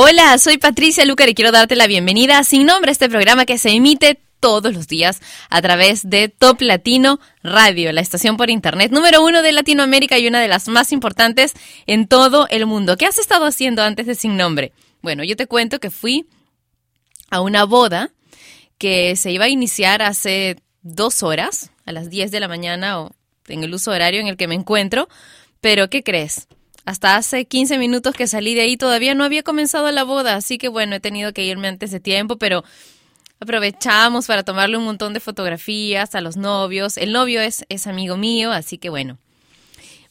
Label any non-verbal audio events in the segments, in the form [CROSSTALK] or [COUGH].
Hola, soy Patricia Lucar y quiero darte la bienvenida a Sin Nombre, este programa que se emite todos los días a través de Top Latino Radio, la estación por internet número uno de Latinoamérica y una de las más importantes en todo el mundo. ¿Qué has estado haciendo antes de Sin Nombre? Bueno, yo te cuento que fui a una boda que se iba a iniciar hace dos horas, a las 10 de la mañana o en el uso horario en el que me encuentro, pero ¿qué crees? Hasta hace 15 minutos que salí de ahí todavía no había comenzado la boda, así que bueno, he tenido que irme antes de tiempo, pero aprovechamos para tomarle un montón de fotografías a los novios. El novio es, es amigo mío, así que bueno,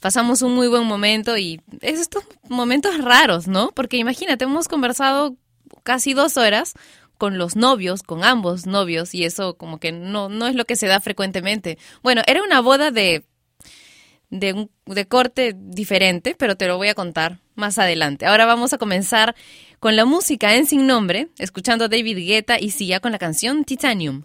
pasamos un muy buen momento y es estos momentos raros, ¿no? Porque imagínate, hemos conversado casi dos horas con los novios, con ambos novios, y eso como que no, no es lo que se da frecuentemente. Bueno, era una boda de de, un, de corte diferente, pero te lo voy a contar más adelante. Ahora vamos a comenzar con la música en sin nombre, escuchando a David Guetta y Sia con la canción Titanium.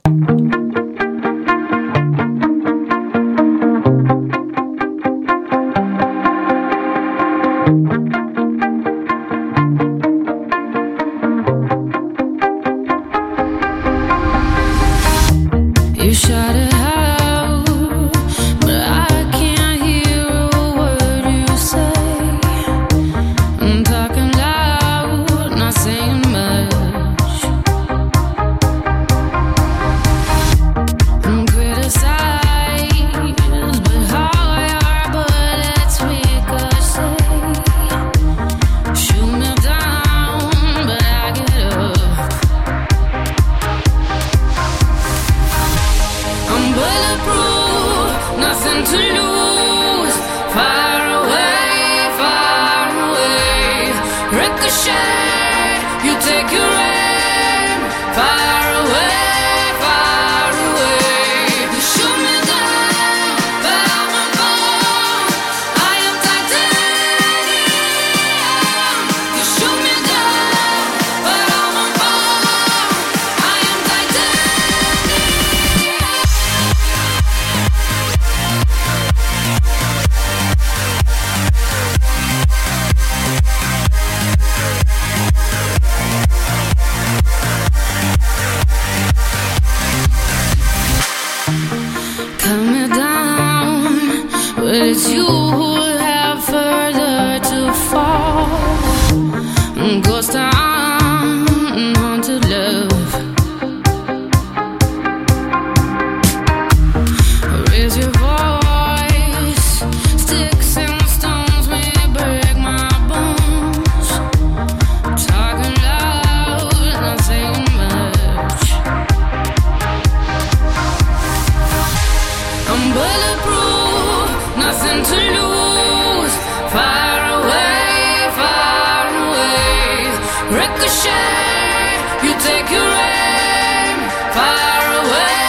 shame, you take your aim far away.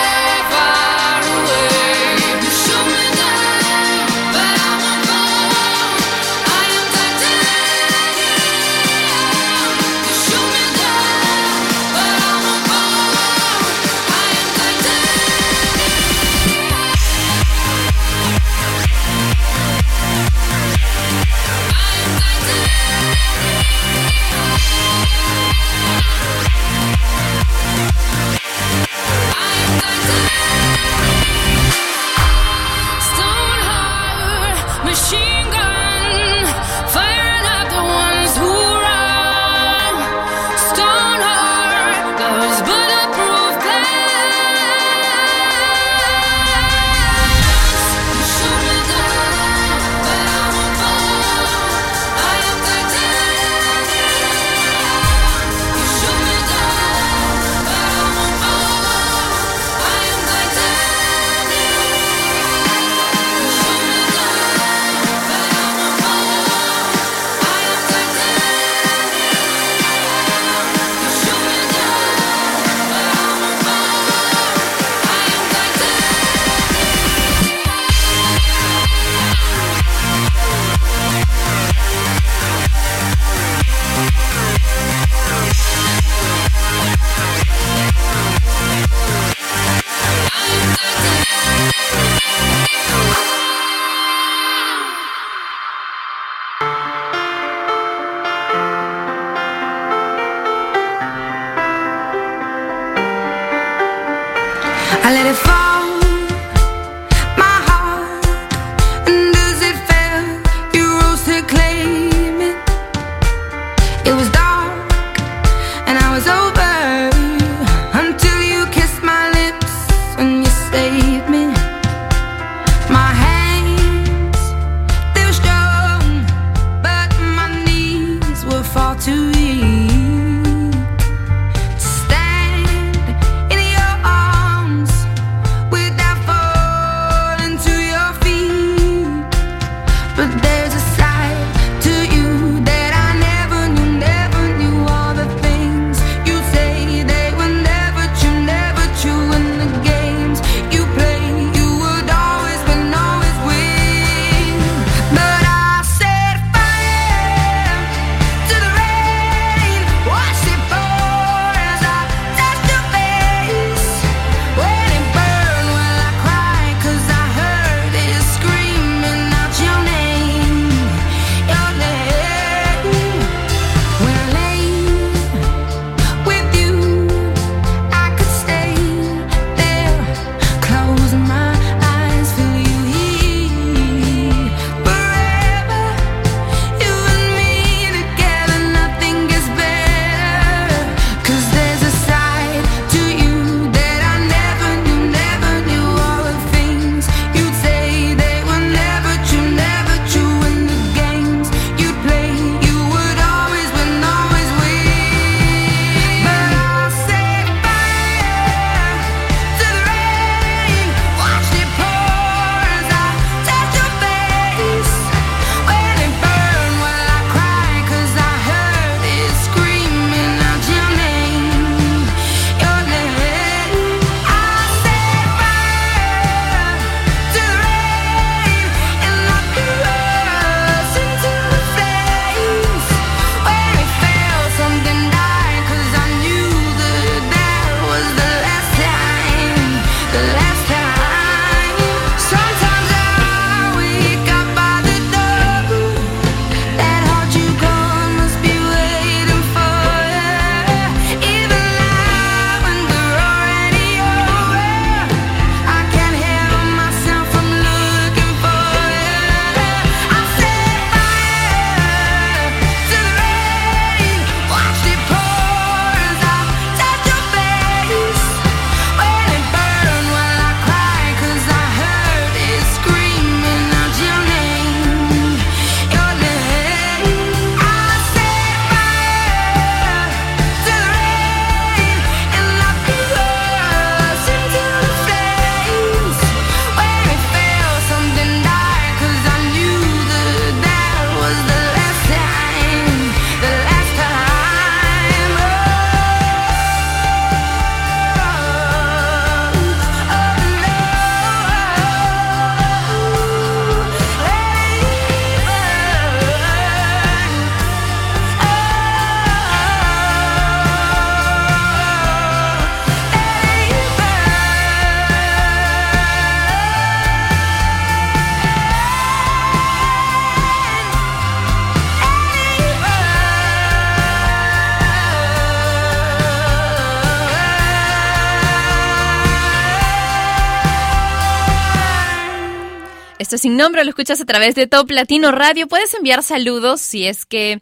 Sin nombre, lo escuchas a través de Top Latino Radio. Puedes enviar saludos si es que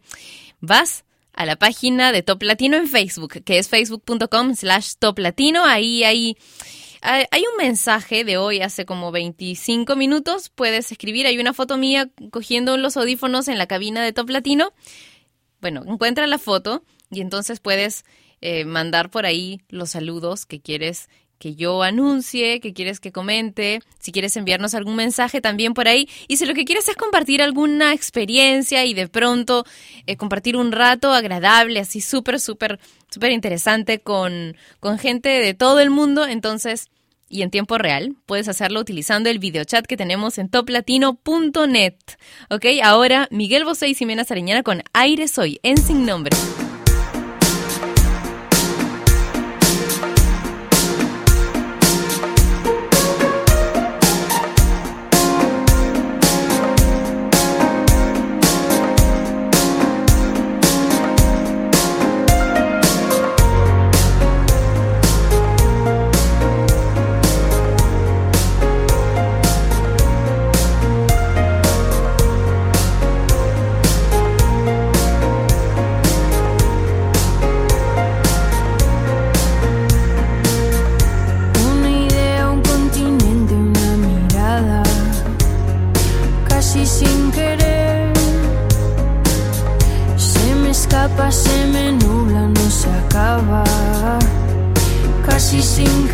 vas a la página de Top Latino en Facebook, que es facebook.com slash Top Latino. Ahí hay, hay un mensaje de hoy hace como 25 minutos. Puedes escribir, hay una foto mía cogiendo los audífonos en la cabina de Top Latino. Bueno, encuentra la foto y entonces puedes eh, mandar por ahí los saludos que quieres que yo anuncie, que quieres que comente, si quieres enviarnos algún mensaje también por ahí. Y si lo que quieres es compartir alguna experiencia y de pronto eh, compartir un rato agradable, así súper, súper, súper interesante con, con gente de todo el mundo, entonces y en tiempo real. Puedes hacerlo utilizando el videochat que tenemos en toplatino.net. Ok, ahora Miguel Bosé y Ximena Sariñana con Aire Soy en Sin Nombre. sing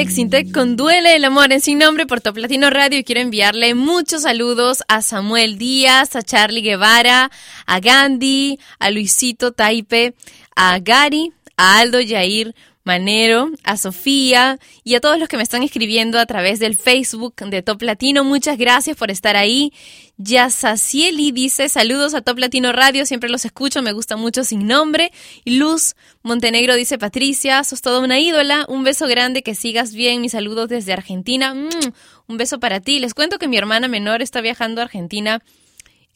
Alex Intec con Duele el Amor en Sin Nombre por Top Latino Radio y quiero enviarle muchos saludos a Samuel Díaz, a Charlie Guevara, a Gandhi, a Luisito Taipe, a Gary, a Aldo Yair Manero, a Sofía y a todos los que me están escribiendo a través del Facebook de Top Latino. Muchas gracias por estar ahí. Yasacieli dice saludos a Top Latino Radio, siempre los escucho, me gusta mucho sin nombre. Luz Montenegro dice Patricia, sos toda una ídola, un beso grande, que sigas bien, mis saludos desde Argentina. Mm, un beso para ti. Les cuento que mi hermana menor está viajando a Argentina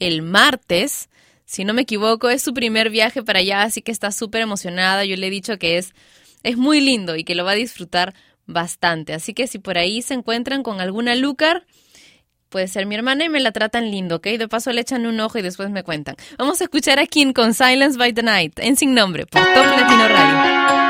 el martes. Si no me equivoco, es su primer viaje para allá, así que está súper emocionada. Yo le he dicho que es, es muy lindo y que lo va a disfrutar bastante. Así que si por ahí se encuentran con alguna Lucar, puede ser mi hermana y me la tratan lindo, ¿ok? De paso le echan un ojo y después me cuentan. Vamos a escuchar a Kim con Silence by the Night, en Sin Nombre, por Top Latino Radio.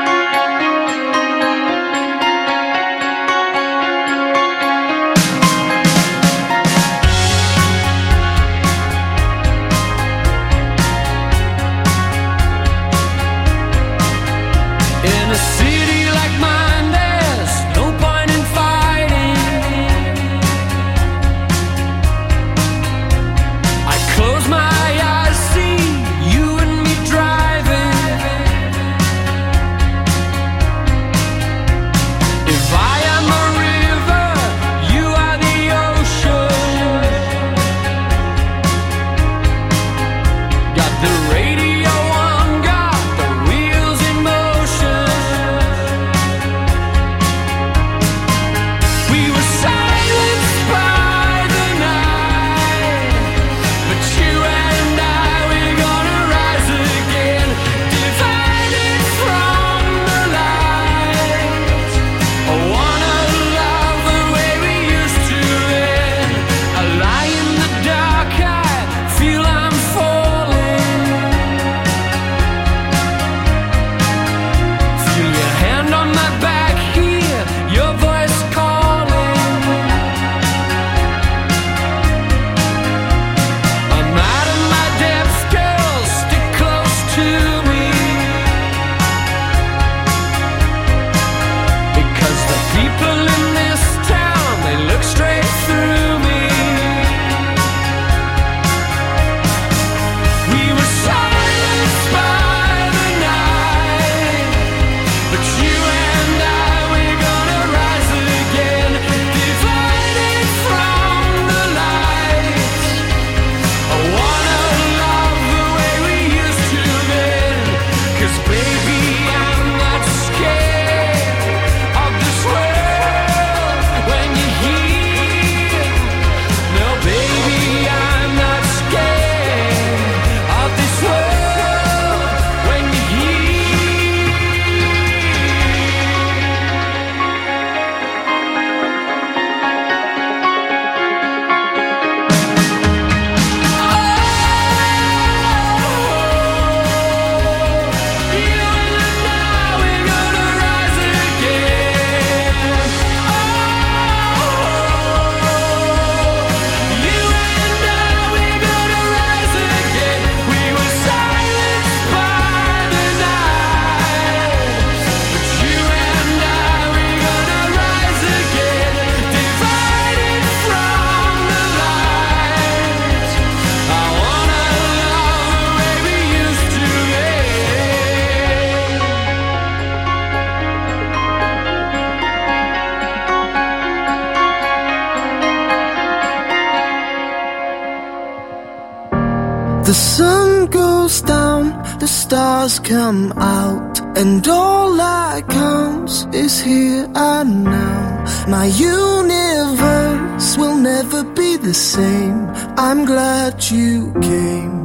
And all that counts is here and now. My universe will never be the same. I'm glad you came.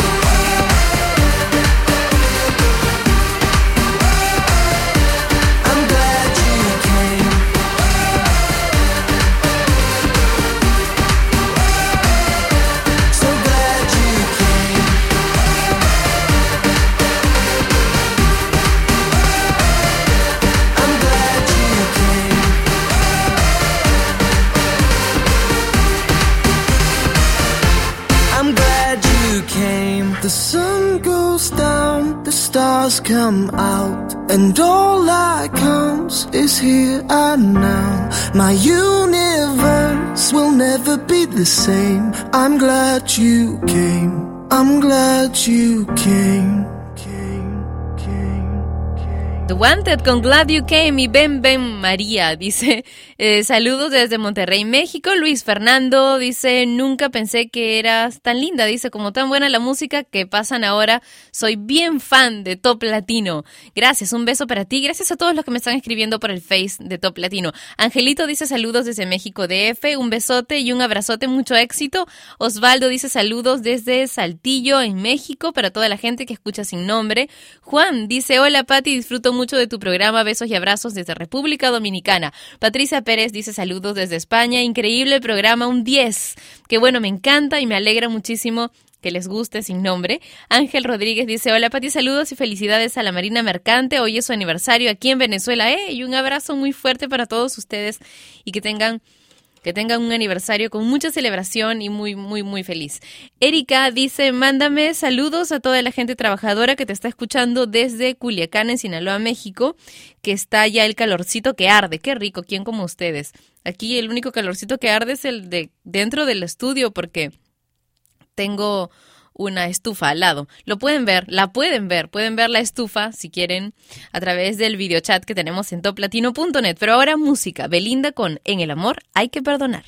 Stars come out, and all that counts is here and now. My universe will never be the same. I'm glad you came. I'm glad you came. The Wanted con Glad You Came y Ben Ben María dice eh, saludos desde Monterrey, México. Luis Fernando dice nunca pensé que eras tan linda, dice como tan buena la música que pasan ahora. Soy bien fan de Top Latino. Gracias, un beso para ti. Gracias a todos los que me están escribiendo por el Face de Top Latino. Angelito dice saludos desde México DF, un besote y un abrazote, mucho éxito. Osvaldo dice saludos desde Saltillo en México para toda la gente que escucha sin nombre. Juan dice hola Pati, disfruto mucho de tu programa, besos y abrazos desde República Dominicana. Patricia Pérez dice saludos desde España, increíble programa, un 10. Que bueno, me encanta y me alegra muchísimo que les guste sin nombre. Ángel Rodríguez dice, hola Pati, saludos y felicidades a la Marina Mercante. Hoy es su aniversario aquí en Venezuela. ¡Eh! Y un abrazo muy fuerte para todos ustedes y que tengan que tengan un aniversario con mucha celebración y muy, muy, muy feliz. Erika dice, mándame saludos a toda la gente trabajadora que te está escuchando desde Culiacán, en Sinaloa, México, que está ya el calorcito que arde. Qué rico, ¿quién como ustedes? Aquí el único calorcito que arde es el de dentro del estudio porque tengo una estufa al lado. Lo pueden ver, la pueden ver, pueden ver la estufa si quieren a través del videochat que tenemos en toplatino.net. Pero ahora música, Belinda con En el amor hay que perdonar.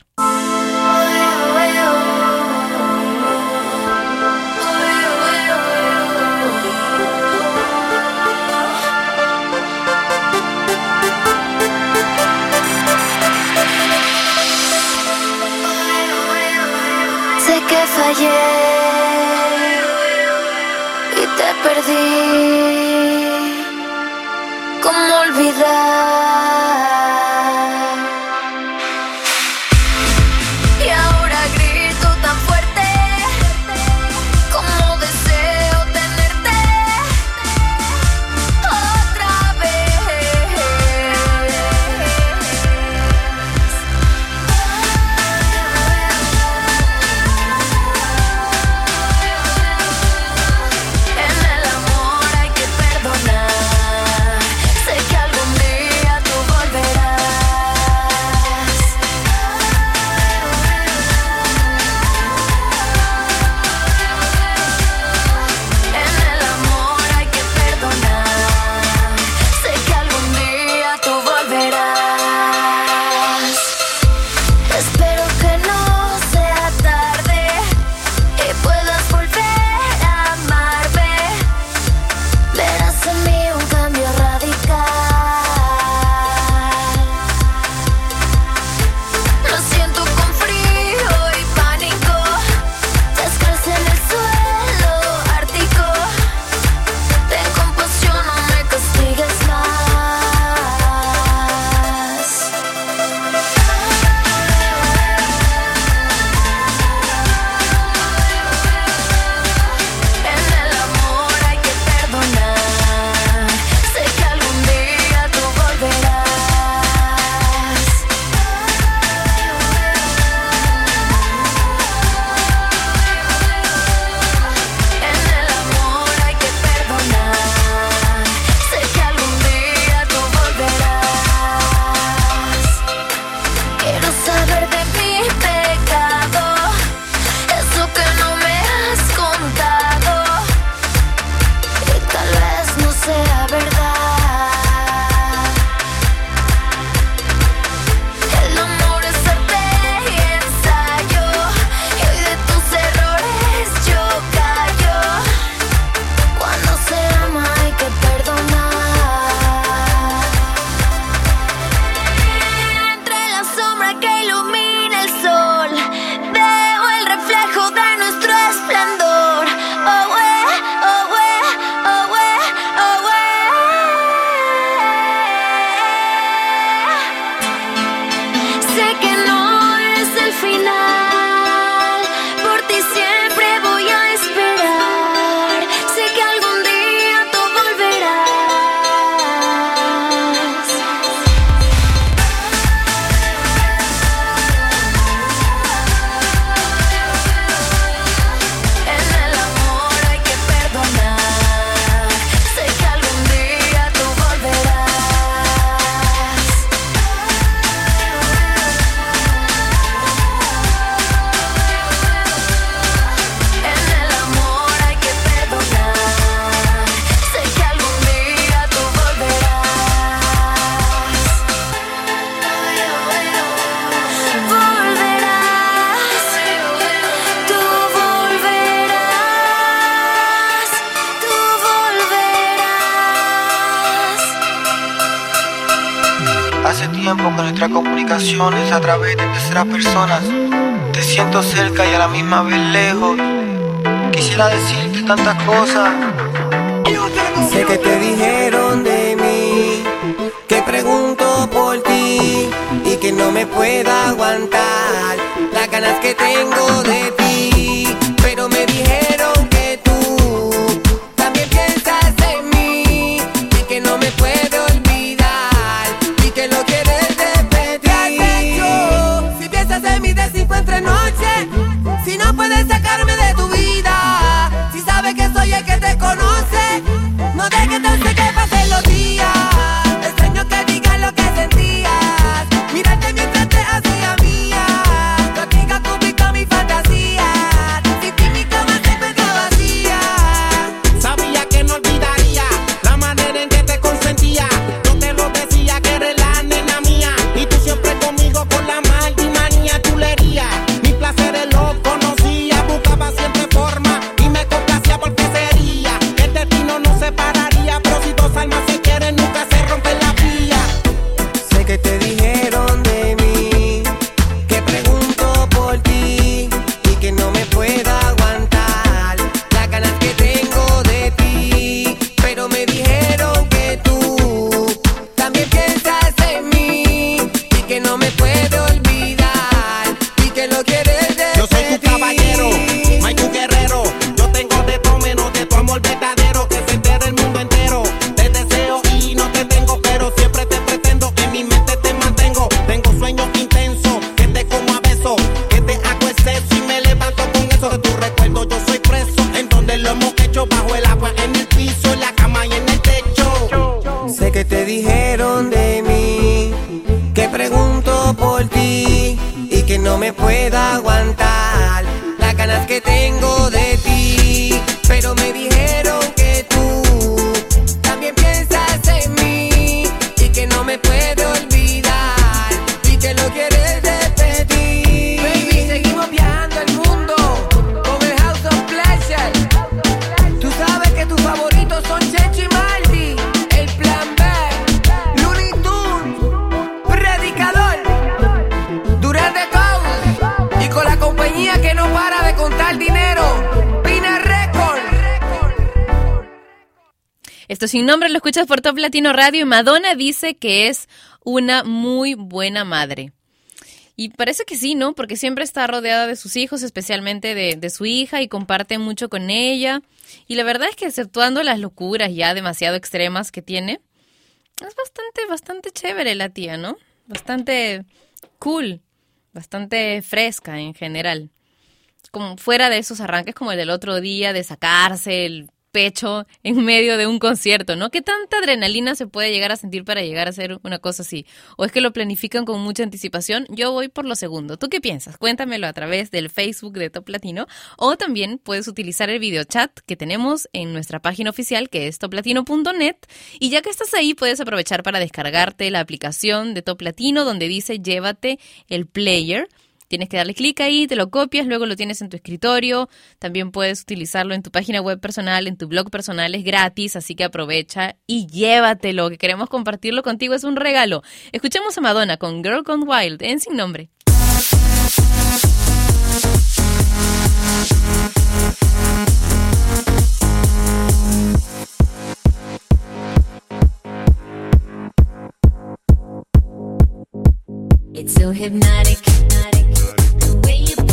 Sé que fallé perdí. ¿Cómo olvidar? A través de terceras personas. Te siento cerca y a la misma vez lejos. Quisiera decirte tantas cosas. Sé que te dijeron de mí, que pregunto por ti y que no me pueda aguantar las ganas que tengo de ti. Escuchas por Top Latino Radio y Madonna dice que es una muy buena madre. Y parece que sí, ¿no? Porque siempre está rodeada de sus hijos, especialmente de, de su hija, y comparte mucho con ella. Y la verdad es que exceptuando las locuras ya demasiado extremas que tiene, es bastante, bastante chévere la tía, ¿no? Bastante cool, bastante fresca en general. Como fuera de esos arranques como el del otro día, de sacarse el pecho en medio de un concierto, ¿no? ¿Qué tanta adrenalina se puede llegar a sentir para llegar a hacer una cosa así? ¿O es que lo planifican con mucha anticipación? Yo voy por lo segundo. ¿Tú qué piensas? Cuéntamelo a través del Facebook de Top Latino o también puedes utilizar el video chat que tenemos en nuestra página oficial que es toplatino.net y ya que estás ahí puedes aprovechar para descargarte la aplicación de Top Latino donde dice llévate el player Tienes que darle clic ahí, te lo copias, luego lo tienes en tu escritorio. También puedes utilizarlo en tu página web personal, en tu blog personal, es gratis, así que aprovecha y llévatelo, que queremos compartirlo contigo, es un regalo. Escuchemos a Madonna con Girl Gone Wild en Sin Nombre. It's so hypnotic. The way you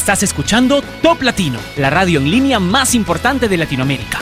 Estás escuchando Top Latino, la radio en línea más importante de Latinoamérica.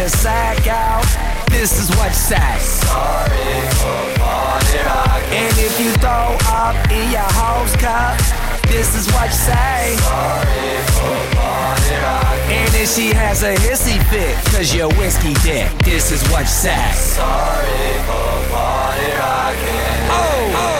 Your sack out, this is what you say. Sorry for party rocking. And if you throw up in your house cup, this is what you say. Sorry for party rocking. And if she has a hissy fit, cause you're whiskey dick, this is what you say. Sorry for party oh, oh, oh,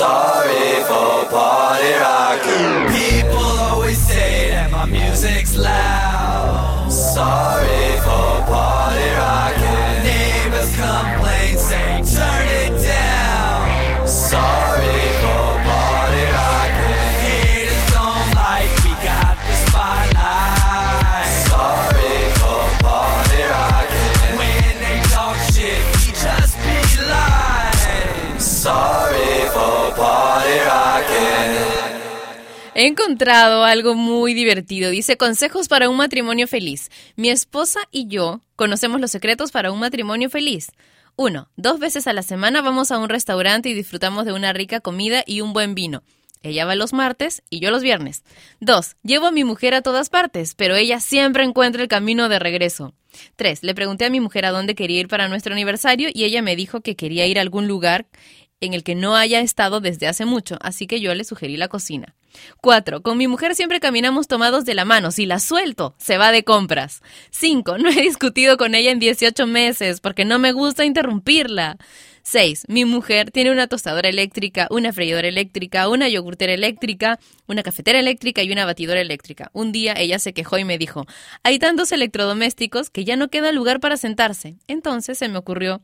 Sorry for party rocking. People always say that my music's loud. Sorry for party rocking. He encontrado algo muy divertido. Dice consejos para un matrimonio feliz. Mi esposa y yo conocemos los secretos para un matrimonio feliz. Uno, dos veces a la semana vamos a un restaurante y disfrutamos de una rica comida y un buen vino. Ella va los martes y yo los viernes. Dos, llevo a mi mujer a todas partes, pero ella siempre encuentra el camino de regreso. Tres, le pregunté a mi mujer a dónde quería ir para nuestro aniversario y ella me dijo que quería ir a algún lugar en el que no haya estado desde hace mucho, así que yo le sugerí la cocina. 4. Con mi mujer siempre caminamos tomados de la mano. Si la suelto, se va de compras. 5. No he discutido con ella en 18 meses porque no me gusta interrumpirla. 6. Mi mujer tiene una tostadora eléctrica, una freidora eléctrica, una yogurtera eléctrica, una cafetera eléctrica y una batidora eléctrica. Un día ella se quejó y me dijo, hay tantos electrodomésticos que ya no queda lugar para sentarse. Entonces se me ocurrió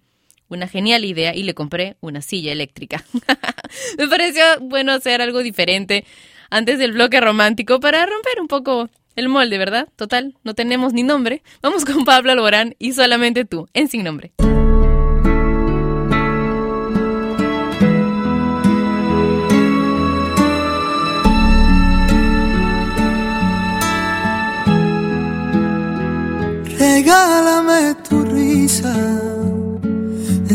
una genial idea y le compré una silla eléctrica. [LAUGHS] me pareció bueno hacer algo diferente antes del bloque romántico para romper un poco el molde, ¿verdad? Total, no tenemos ni nombre. Vamos con Pablo Alborán y solamente tú, en sin nombre. Regálame tu risa,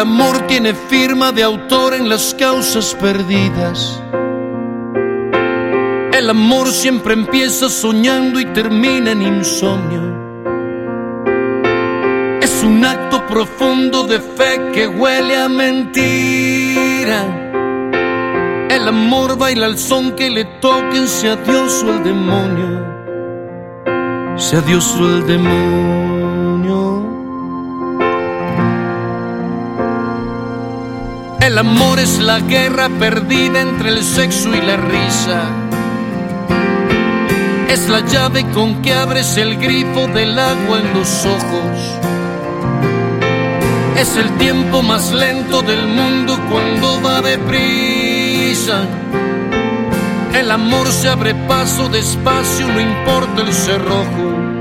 El amor tiene firma de autor en las causas perdidas. El amor siempre empieza soñando y termina en insomnio. Es un acto profundo de fe que huele a mentira. El amor baila al son que le toquen, sea Dios o el demonio. sea Dios o el demonio. Amor es la guerra perdida entre el sexo y la risa. Es la llave con que abres el grifo del agua en los ojos. Es el tiempo más lento del mundo cuando va deprisa. El amor se abre paso despacio, no importa el cerrojo.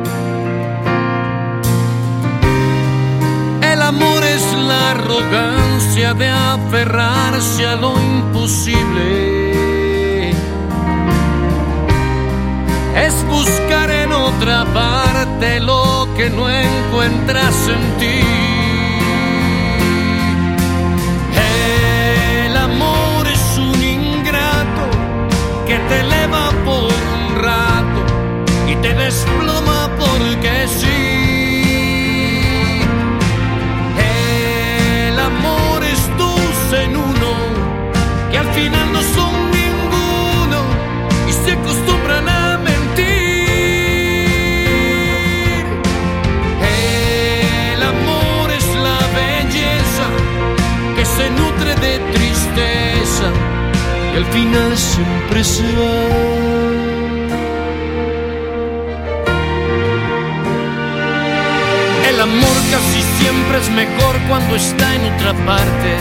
La arrogancia de aferrarse a lo imposible. Es buscar en otra parte lo que no encuentras en ti. El amor es un ingrato que te eleva por un rato y te desploma porque sí. Y al final siempre se va. El amor casi siempre es mejor cuando está en otra parte.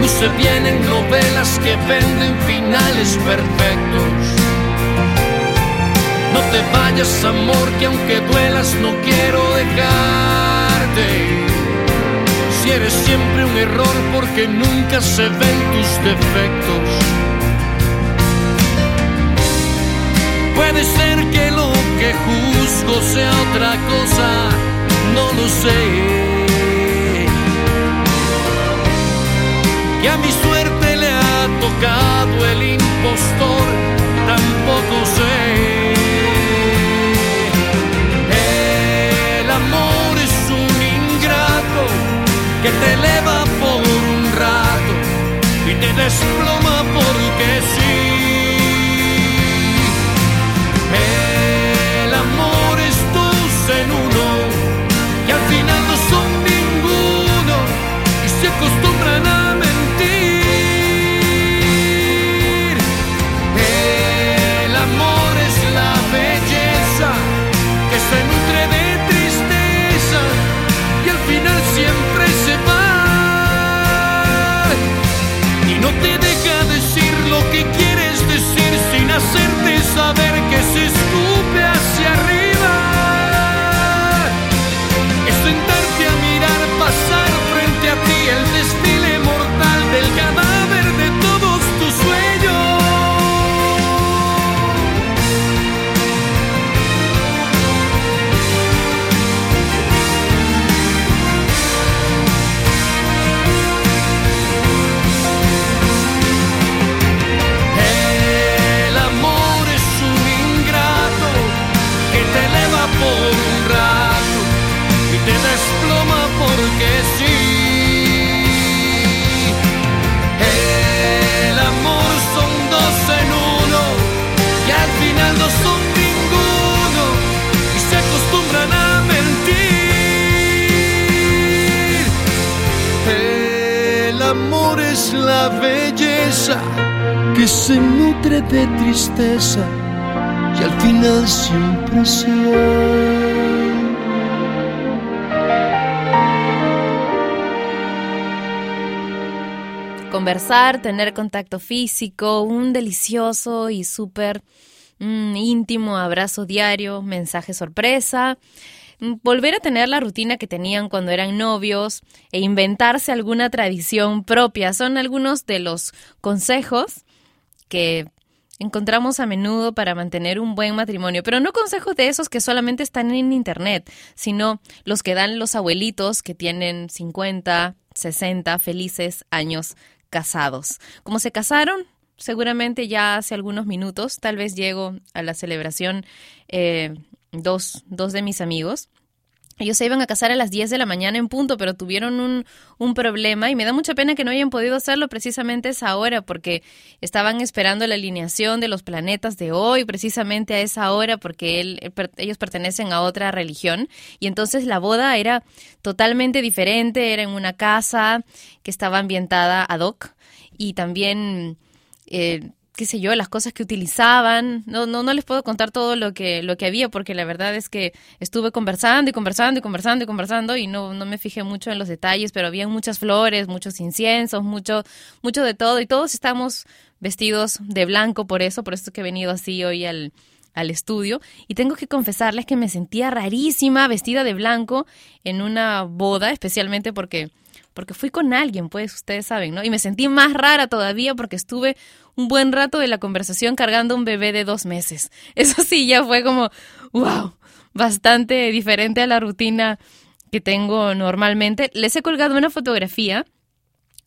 Luce bien en novelas que venden finales perfectos. No te vayas, amor, que aunque duelas no quiero dejarte. Eres siempre un error porque nunca se ven tus defectos. Puede ser que lo que juzgo sea otra cosa, no lo sé. Que a mi suerte le ha tocado el impostor, tampoco sé. Tener contacto físico, un delicioso y súper mm, íntimo abrazo diario, mensaje sorpresa, mm, volver a tener la rutina que tenían cuando eran novios e inventarse alguna tradición propia. Son algunos de los consejos que encontramos a menudo para mantener un buen matrimonio, pero no consejos de esos que solamente están en internet, sino los que dan los abuelitos que tienen 50, 60 felices años casados. Como se casaron, seguramente ya hace algunos minutos, tal vez llego a la celebración eh, dos, dos de mis amigos Ellos se iban a casar a las 10 de la mañana en punto, pero tuvieron un, un problema y me da mucha pena que no hayan podido hacerlo precisamente esa hora porque estaban esperando la alineación de los planetas de hoy, precisamente a esa hora porque él per- ellos pertenecen a otra religión. Y entonces la boda era totalmente diferente, era en una casa que estaba ambientada ad hoc y también... eh, qué sé yo, las cosas que utilizaban. No, no, no les puedo contar todo lo que, lo que había, porque la verdad es que estuve conversando y conversando y conversando y conversando y no, no me fijé mucho en los detalles, pero había muchas flores, muchos inciensos, mucho, mucho de todo, y todos estamos vestidos de blanco por eso, por eso que he venido así hoy al, al estudio. Y tengo que confesarles que me sentía rarísima vestida de blanco en una boda, especialmente porque porque fui con alguien, pues ustedes saben, ¿no? Y me sentí más rara todavía porque estuve un buen rato de la conversación cargando un bebé de dos meses. [LAUGHS] Eso sí, ya fue como, wow, bastante diferente a la rutina que tengo normalmente. Les he colgado una fotografía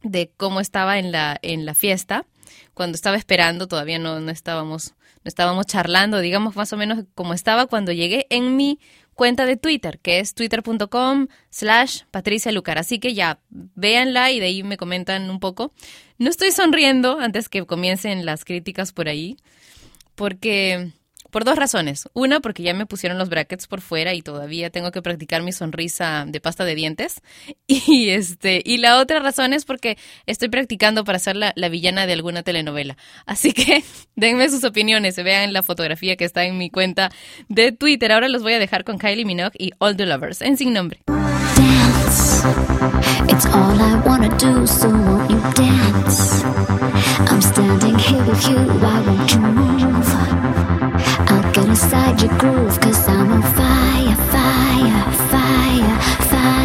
de cómo estaba en la, en la fiesta, cuando estaba esperando, todavía no, no estábamos, no estábamos charlando, digamos más o menos como estaba cuando llegué en mi cuenta de Twitter, que es twitter.com slash Patricia Lucar. Así que ya, véanla y de ahí me comentan un poco. No estoy sonriendo antes que comiencen las críticas por ahí, porque por dos razones. Una, porque ya me pusieron los brackets por fuera y todavía tengo que practicar mi sonrisa de pasta de dientes. [LAUGHS] Y este, y la otra razón es porque estoy practicando para ser la, la villana de alguna telenovela. Así que [LAUGHS] denme sus opiniones, vean la fotografía que está en mi cuenta de Twitter. Ahora los voy a dejar con Kylie Minogue y All the Lovers en sin nombre. dance. It's all I wanna do, so won't you dance? I'm standing here with you, why won't you move? I'll get inside your groove, cause I'm on fire, fire, fire, fire.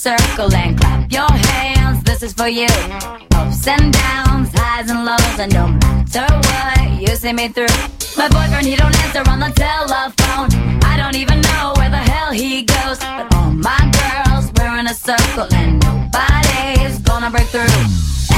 circle and clap your hands. This is for you. Ups and downs, highs and lows, and no matter what, you see me through. My boyfriend, he don't answer on the telephone. I don't even know where the hell he goes. But all my girls, we're in a circle, and nobody's gonna break through.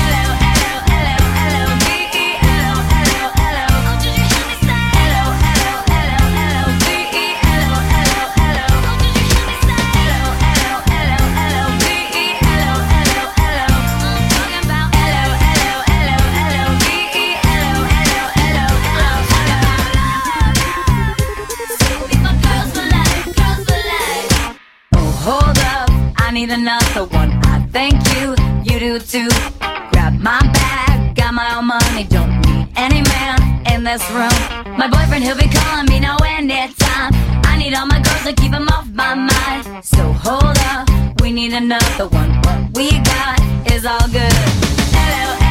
Need another one. I thank you, you do too. Grab my bag, got my own money, don't need any man in this room. My boyfriend, he'll be calling me now anytime. I need all my girls to keep him off my mind. So hold up, we need another one. What we got is all good. Hello,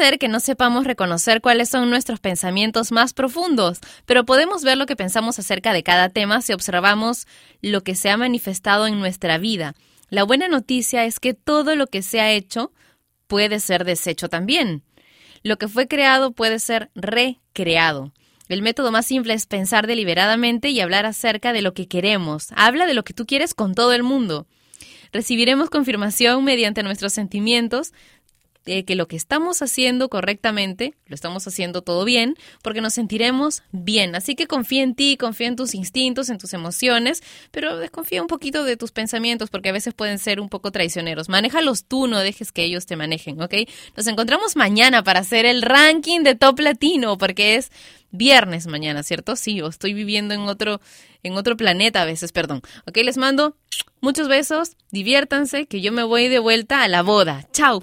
que no sepamos reconocer cuáles son nuestros pensamientos más profundos, pero podemos ver lo que pensamos acerca de cada tema si observamos lo que se ha manifestado en nuestra vida. La buena noticia es que todo lo que se ha hecho puede ser deshecho también. Lo que fue creado puede ser recreado. El método más simple es pensar deliberadamente y hablar acerca de lo que queremos. Habla de lo que tú quieres con todo el mundo. Recibiremos confirmación mediante nuestros sentimientos de que lo que estamos haciendo correctamente, lo estamos haciendo todo bien, porque nos sentiremos bien. Así que confía en ti, confía en tus instintos, en tus emociones, pero desconfía un poquito de tus pensamientos, porque a veces pueden ser un poco traicioneros. Manéjalos tú, no dejes que ellos te manejen, ¿ok? Nos encontramos mañana para hacer el ranking de Top Latino, porque es viernes mañana, ¿cierto? Sí, o estoy viviendo en otro, en otro planeta a veces, perdón. Ok, les mando muchos besos, diviértanse, que yo me voy de vuelta a la boda. ¡Chao!